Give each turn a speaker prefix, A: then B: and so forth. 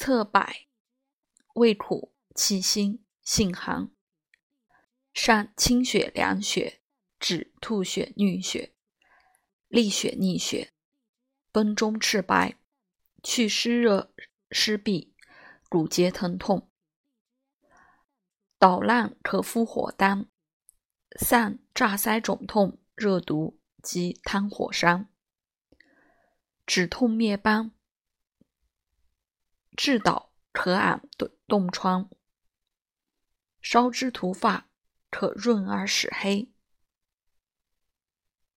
A: 侧柏，味苦，气辛，性寒，善清血凉血，止吐血衄血，利血逆血，崩中赤白，去湿热湿痹，骨节疼痛。捣烂可敷火丹，散炸腮肿痛、热毒及汤火伤，止痛灭斑。治倒可按冻疮，烧之涂发可润而使黑。